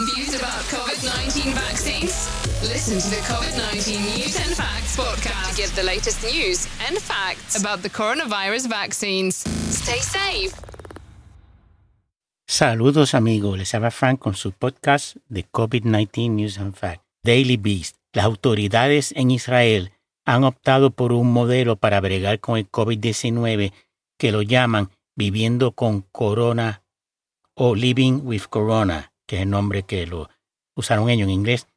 Confused about COVID 19 vaccines? Listen to the COVID 19 News and Facts podcast to get the latest news and facts about the coronavirus vaccines. Stay safe. Saludos amigos, les habla Frank con su podcast de COVID-19 News and Facts, Daily Beast. Las autoridades en Israel han optado por un modelo para bregar con el COVID-19 que lo llaman viviendo con corona o living with corona, que es el nombre que lo usaron ellos en inglés.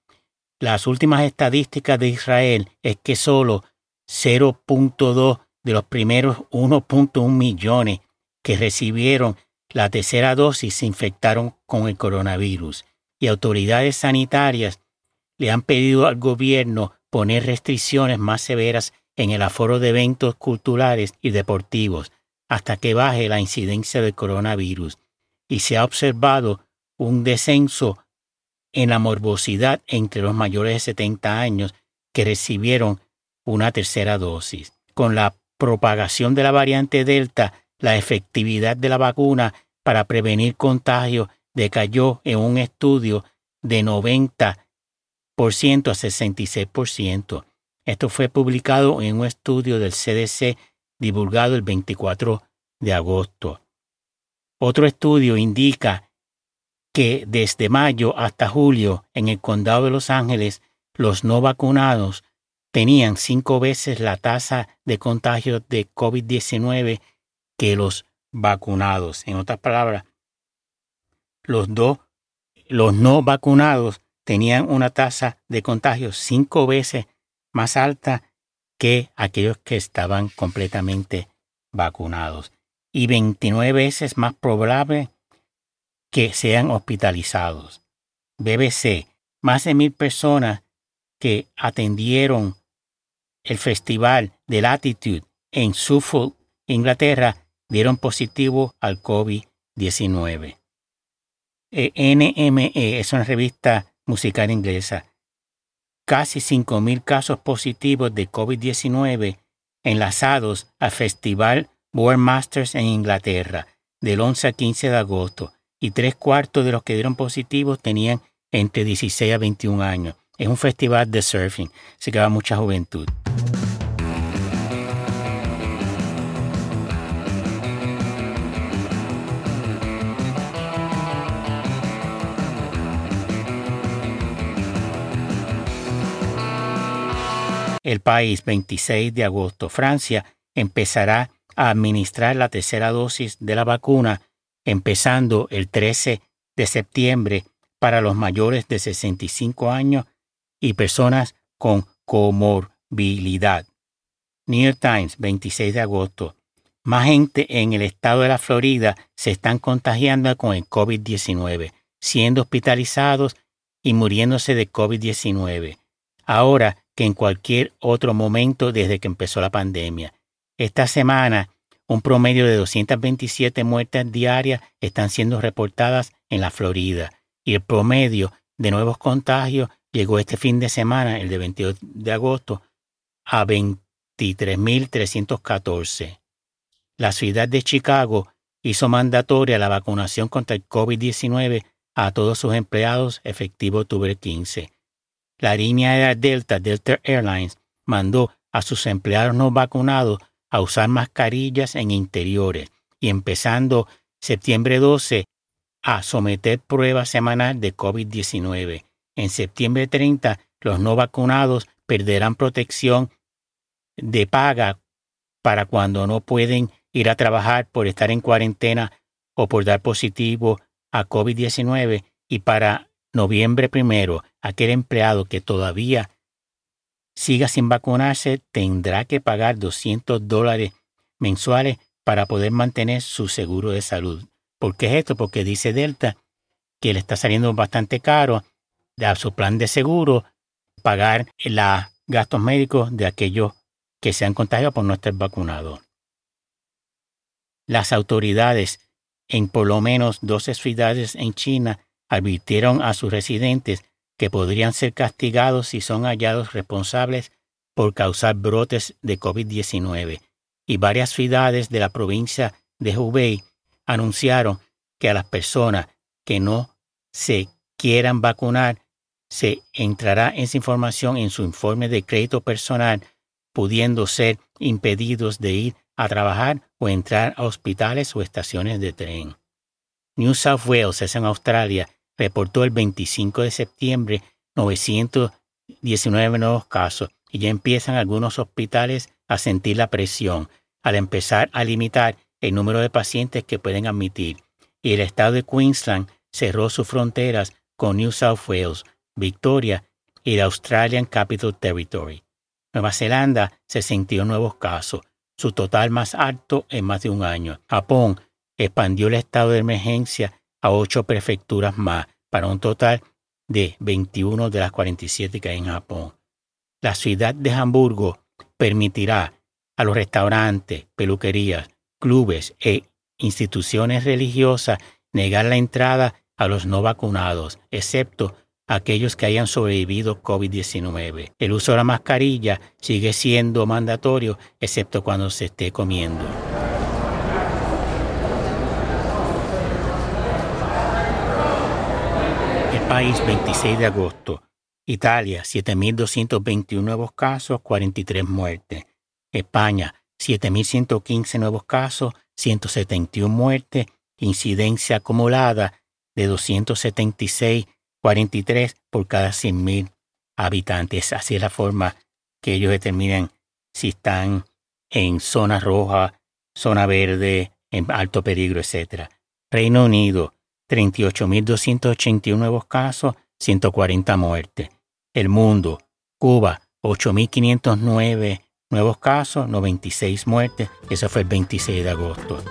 Las últimas estadísticas de Israel es que solo 0.2 de los primeros 1.1 millones que recibieron la tercera dosis se infectaron con el coronavirus y autoridades sanitarias le han pedido al gobierno poner restricciones más severas en el aforo de eventos culturales y deportivos hasta que baje la incidencia del coronavirus y se ha observado un descenso en la morbosidad entre los mayores de 70 años que recibieron una tercera dosis. Con la propagación de la variante Delta, la efectividad de la vacuna para prevenir contagio decayó en un estudio de 90% a 66%. Esto fue publicado en un estudio del CDC divulgado el 24 de agosto. Otro estudio indica que desde mayo hasta julio en el condado de Los Ángeles los no vacunados tenían cinco veces la tasa de contagio de COVID-19 que los vacunados. En otras palabras, los, los no vacunados tenían una tasa de contagio cinco veces más alta que aquellos que estaban completamente vacunados y 29 veces más probable que sean hospitalizados. BBC, más de mil personas que atendieron el festival de Latitude en Suffolk, Inglaterra, dieron positivo al COVID-19. Eh, NME es una revista musical inglesa. Casi 5.000 casos positivos de COVID-19 enlazados al Festival World Masters en Inglaterra del 11 al 15 de agosto y tres cuartos de los que dieron positivos tenían entre 16 a 21 años. Es un festival de surfing, se queda mucha juventud. el país 26 de agosto. Francia empezará a administrar la tercera dosis de la vacuna empezando el 13 de septiembre para los mayores de 65 años y personas con comorbilidad. New York Times, 26 de agosto. Más gente en el estado de la Florida se están contagiando con el COVID-19, siendo hospitalizados y muriéndose de COVID-19. Ahora que en cualquier otro momento desde que empezó la pandemia. Esta semana, un promedio de 227 muertes diarias están siendo reportadas en la Florida y el promedio de nuevos contagios llegó este fin de semana, el de 22 de agosto, a 23.314. La ciudad de Chicago hizo mandatoria la vacunación contra el COVID-19 a todos sus empleados efectivo octubre 15 la línea Delta, Delta Airlines, mandó a sus empleados no vacunados a usar mascarillas en interiores y empezando septiembre 12 a someter pruebas semanal de COVID-19. En septiembre 30, los no vacunados perderán protección de paga para cuando no pueden ir a trabajar por estar en cuarentena o por dar positivo a COVID-19 y para noviembre primero, aquel empleado que todavía siga sin vacunarse tendrá que pagar 200 dólares mensuales para poder mantener su seguro de salud. ¿Por qué es esto? Porque dice Delta que le está saliendo bastante caro a su plan de seguro pagar los gastos médicos de aquellos que se han contagiado por no estar vacunados. Las autoridades en por lo menos 12 ciudades en China advirtieron a sus residentes que podrían ser castigados si son hallados responsables por causar brotes de COVID-19, y varias ciudades de la provincia de Hubei anunciaron que a las personas que no se quieran vacunar, se entrará esa información en su informe de crédito personal, pudiendo ser impedidos de ir a trabajar o entrar a hospitales o estaciones de tren. New South Wales, es en Australia, reportó el 25 de septiembre 919 nuevos casos y ya empiezan algunos hospitales a sentir la presión al empezar a limitar el número de pacientes que pueden admitir. Y el estado de Queensland cerró sus fronteras con New South Wales, Victoria y la Australian Capital Territory. Nueva Zelanda se sintió nuevos casos, su total más alto en más de un año. Japón expandió el estado de emergencia a ocho prefecturas más, para un total de 21 de las 47 que hay en Japón. La ciudad de Hamburgo permitirá a los restaurantes, peluquerías, clubes e instituciones religiosas negar la entrada a los no vacunados, excepto aquellos que hayan sobrevivido COVID-19. El uso de la mascarilla sigue siendo mandatorio, excepto cuando se esté comiendo. País, 26 de agosto. Italia, 7.221 nuevos casos, 43 muertes. España, 7.115 nuevos casos, 171 muertes, incidencia acumulada de 276 43 por cada 100.000 habitantes. Así es la forma que ellos determinan si están en zona roja, zona verde, en alto peligro, etc. Reino Unido, 38.281 nuevos casos, 140 muertes. El mundo, Cuba, 8.509 nuevos casos, 96 muertes. Eso fue el 26 de agosto.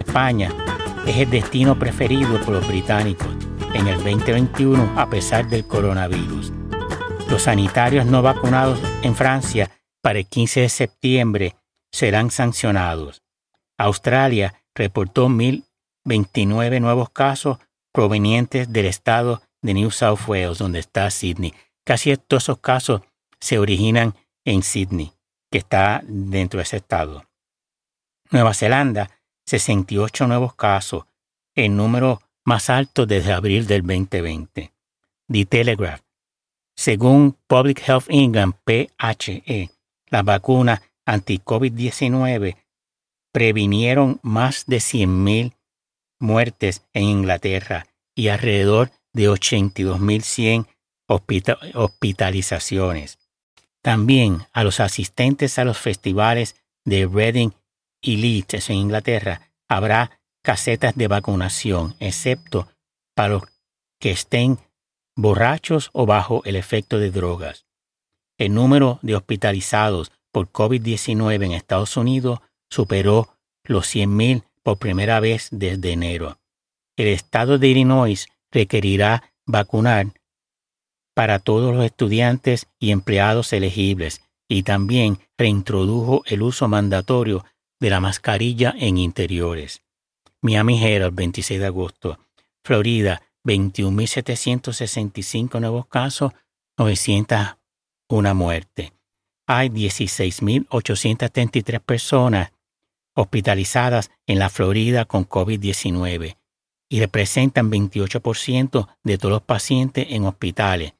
España es el destino preferido por los británicos en el 2021 a pesar del coronavirus. Los sanitarios no vacunados en Francia para el 15 de septiembre serán sancionados. Australia reportó 1.029 nuevos casos provenientes del estado de New South Wales, donde está Sydney. Casi todos esos casos se originan en Sydney, que está dentro de ese estado. Nueva Zelanda 68 nuevos casos, el número más alto desde abril del 2020. The Telegraph. Según Public Health England, PHE, las vacunas anti-COVID-19 previnieron más de 100.000 muertes en Inglaterra y alrededor de 82.100 hospitalizaciones. También a los asistentes a los festivales de Reading y Leeds en Inglaterra, habrá casetas de vacunación, excepto para los que estén borrachos o bajo el efecto de drogas. El número de hospitalizados por COVID-19 en Estados Unidos superó los 100.000 por primera vez desde enero. El estado de Illinois requerirá vacunar para todos los estudiantes y empleados elegibles y también reintrodujo el uso mandatorio de la mascarilla en interiores. Miami Herald, 26 de agosto. Florida, 21.765 nuevos casos, 901 muertes. Hay 16.833 personas hospitalizadas en la Florida con COVID-19 y representan 28% de todos los pacientes en hospitales.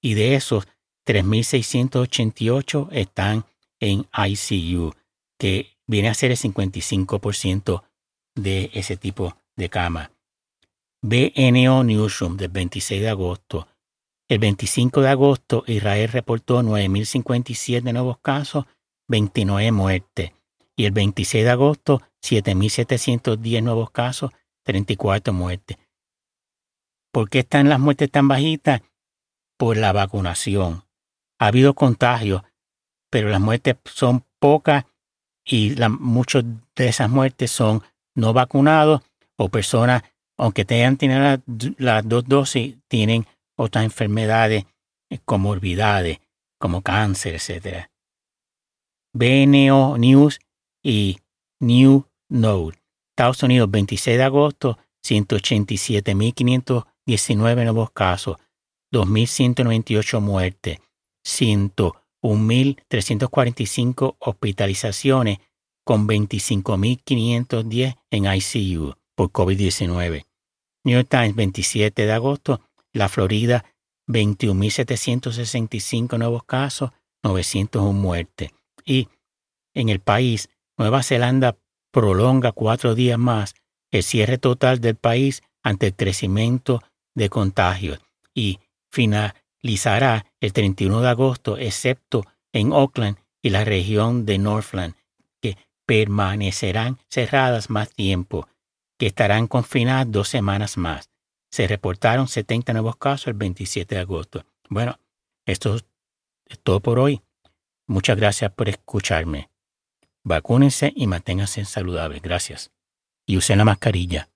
Y de esos, 3.688 están en ICU, que viene a ser el 55% de ese tipo de cama. BNO Newsroom del 26 de agosto. El 25 de agosto Israel reportó 9.057 nuevos casos, 29 muertes. Y el 26 de agosto 7.710 nuevos casos, 34 muertes. ¿Por qué están las muertes tan bajitas? Por la vacunación. Ha habido contagios, pero las muertes son pocas y muchas de esas muertes son no vacunados o personas, aunque tengan tenido las dos dosis, tienen otras enfermedades, eh, comorbidades, como cáncer, etc. BNO News y New Node. Estados Unidos, 26 de agosto, 187.519 nuevos casos, 2.198 muertes, 101.345 hospitalizaciones con 25.510 en ICU por COVID-19. New York Times, 27 de agosto, la Florida, 21.765 nuevos casos, 901 muertes. Y en el país, Nueva Zelanda prolonga cuatro días más el cierre total del país ante el crecimiento de contagios y finalizará el 31 de agosto, excepto en Auckland y la región de Northland, que permanecerán cerradas más tiempo, que estarán confinadas dos semanas más. Se reportaron 70 nuevos casos el 27 de agosto. Bueno, esto es todo por hoy. Muchas gracias por escucharme. Vacúnense y manténganse saludables. Gracias. Y usen la mascarilla.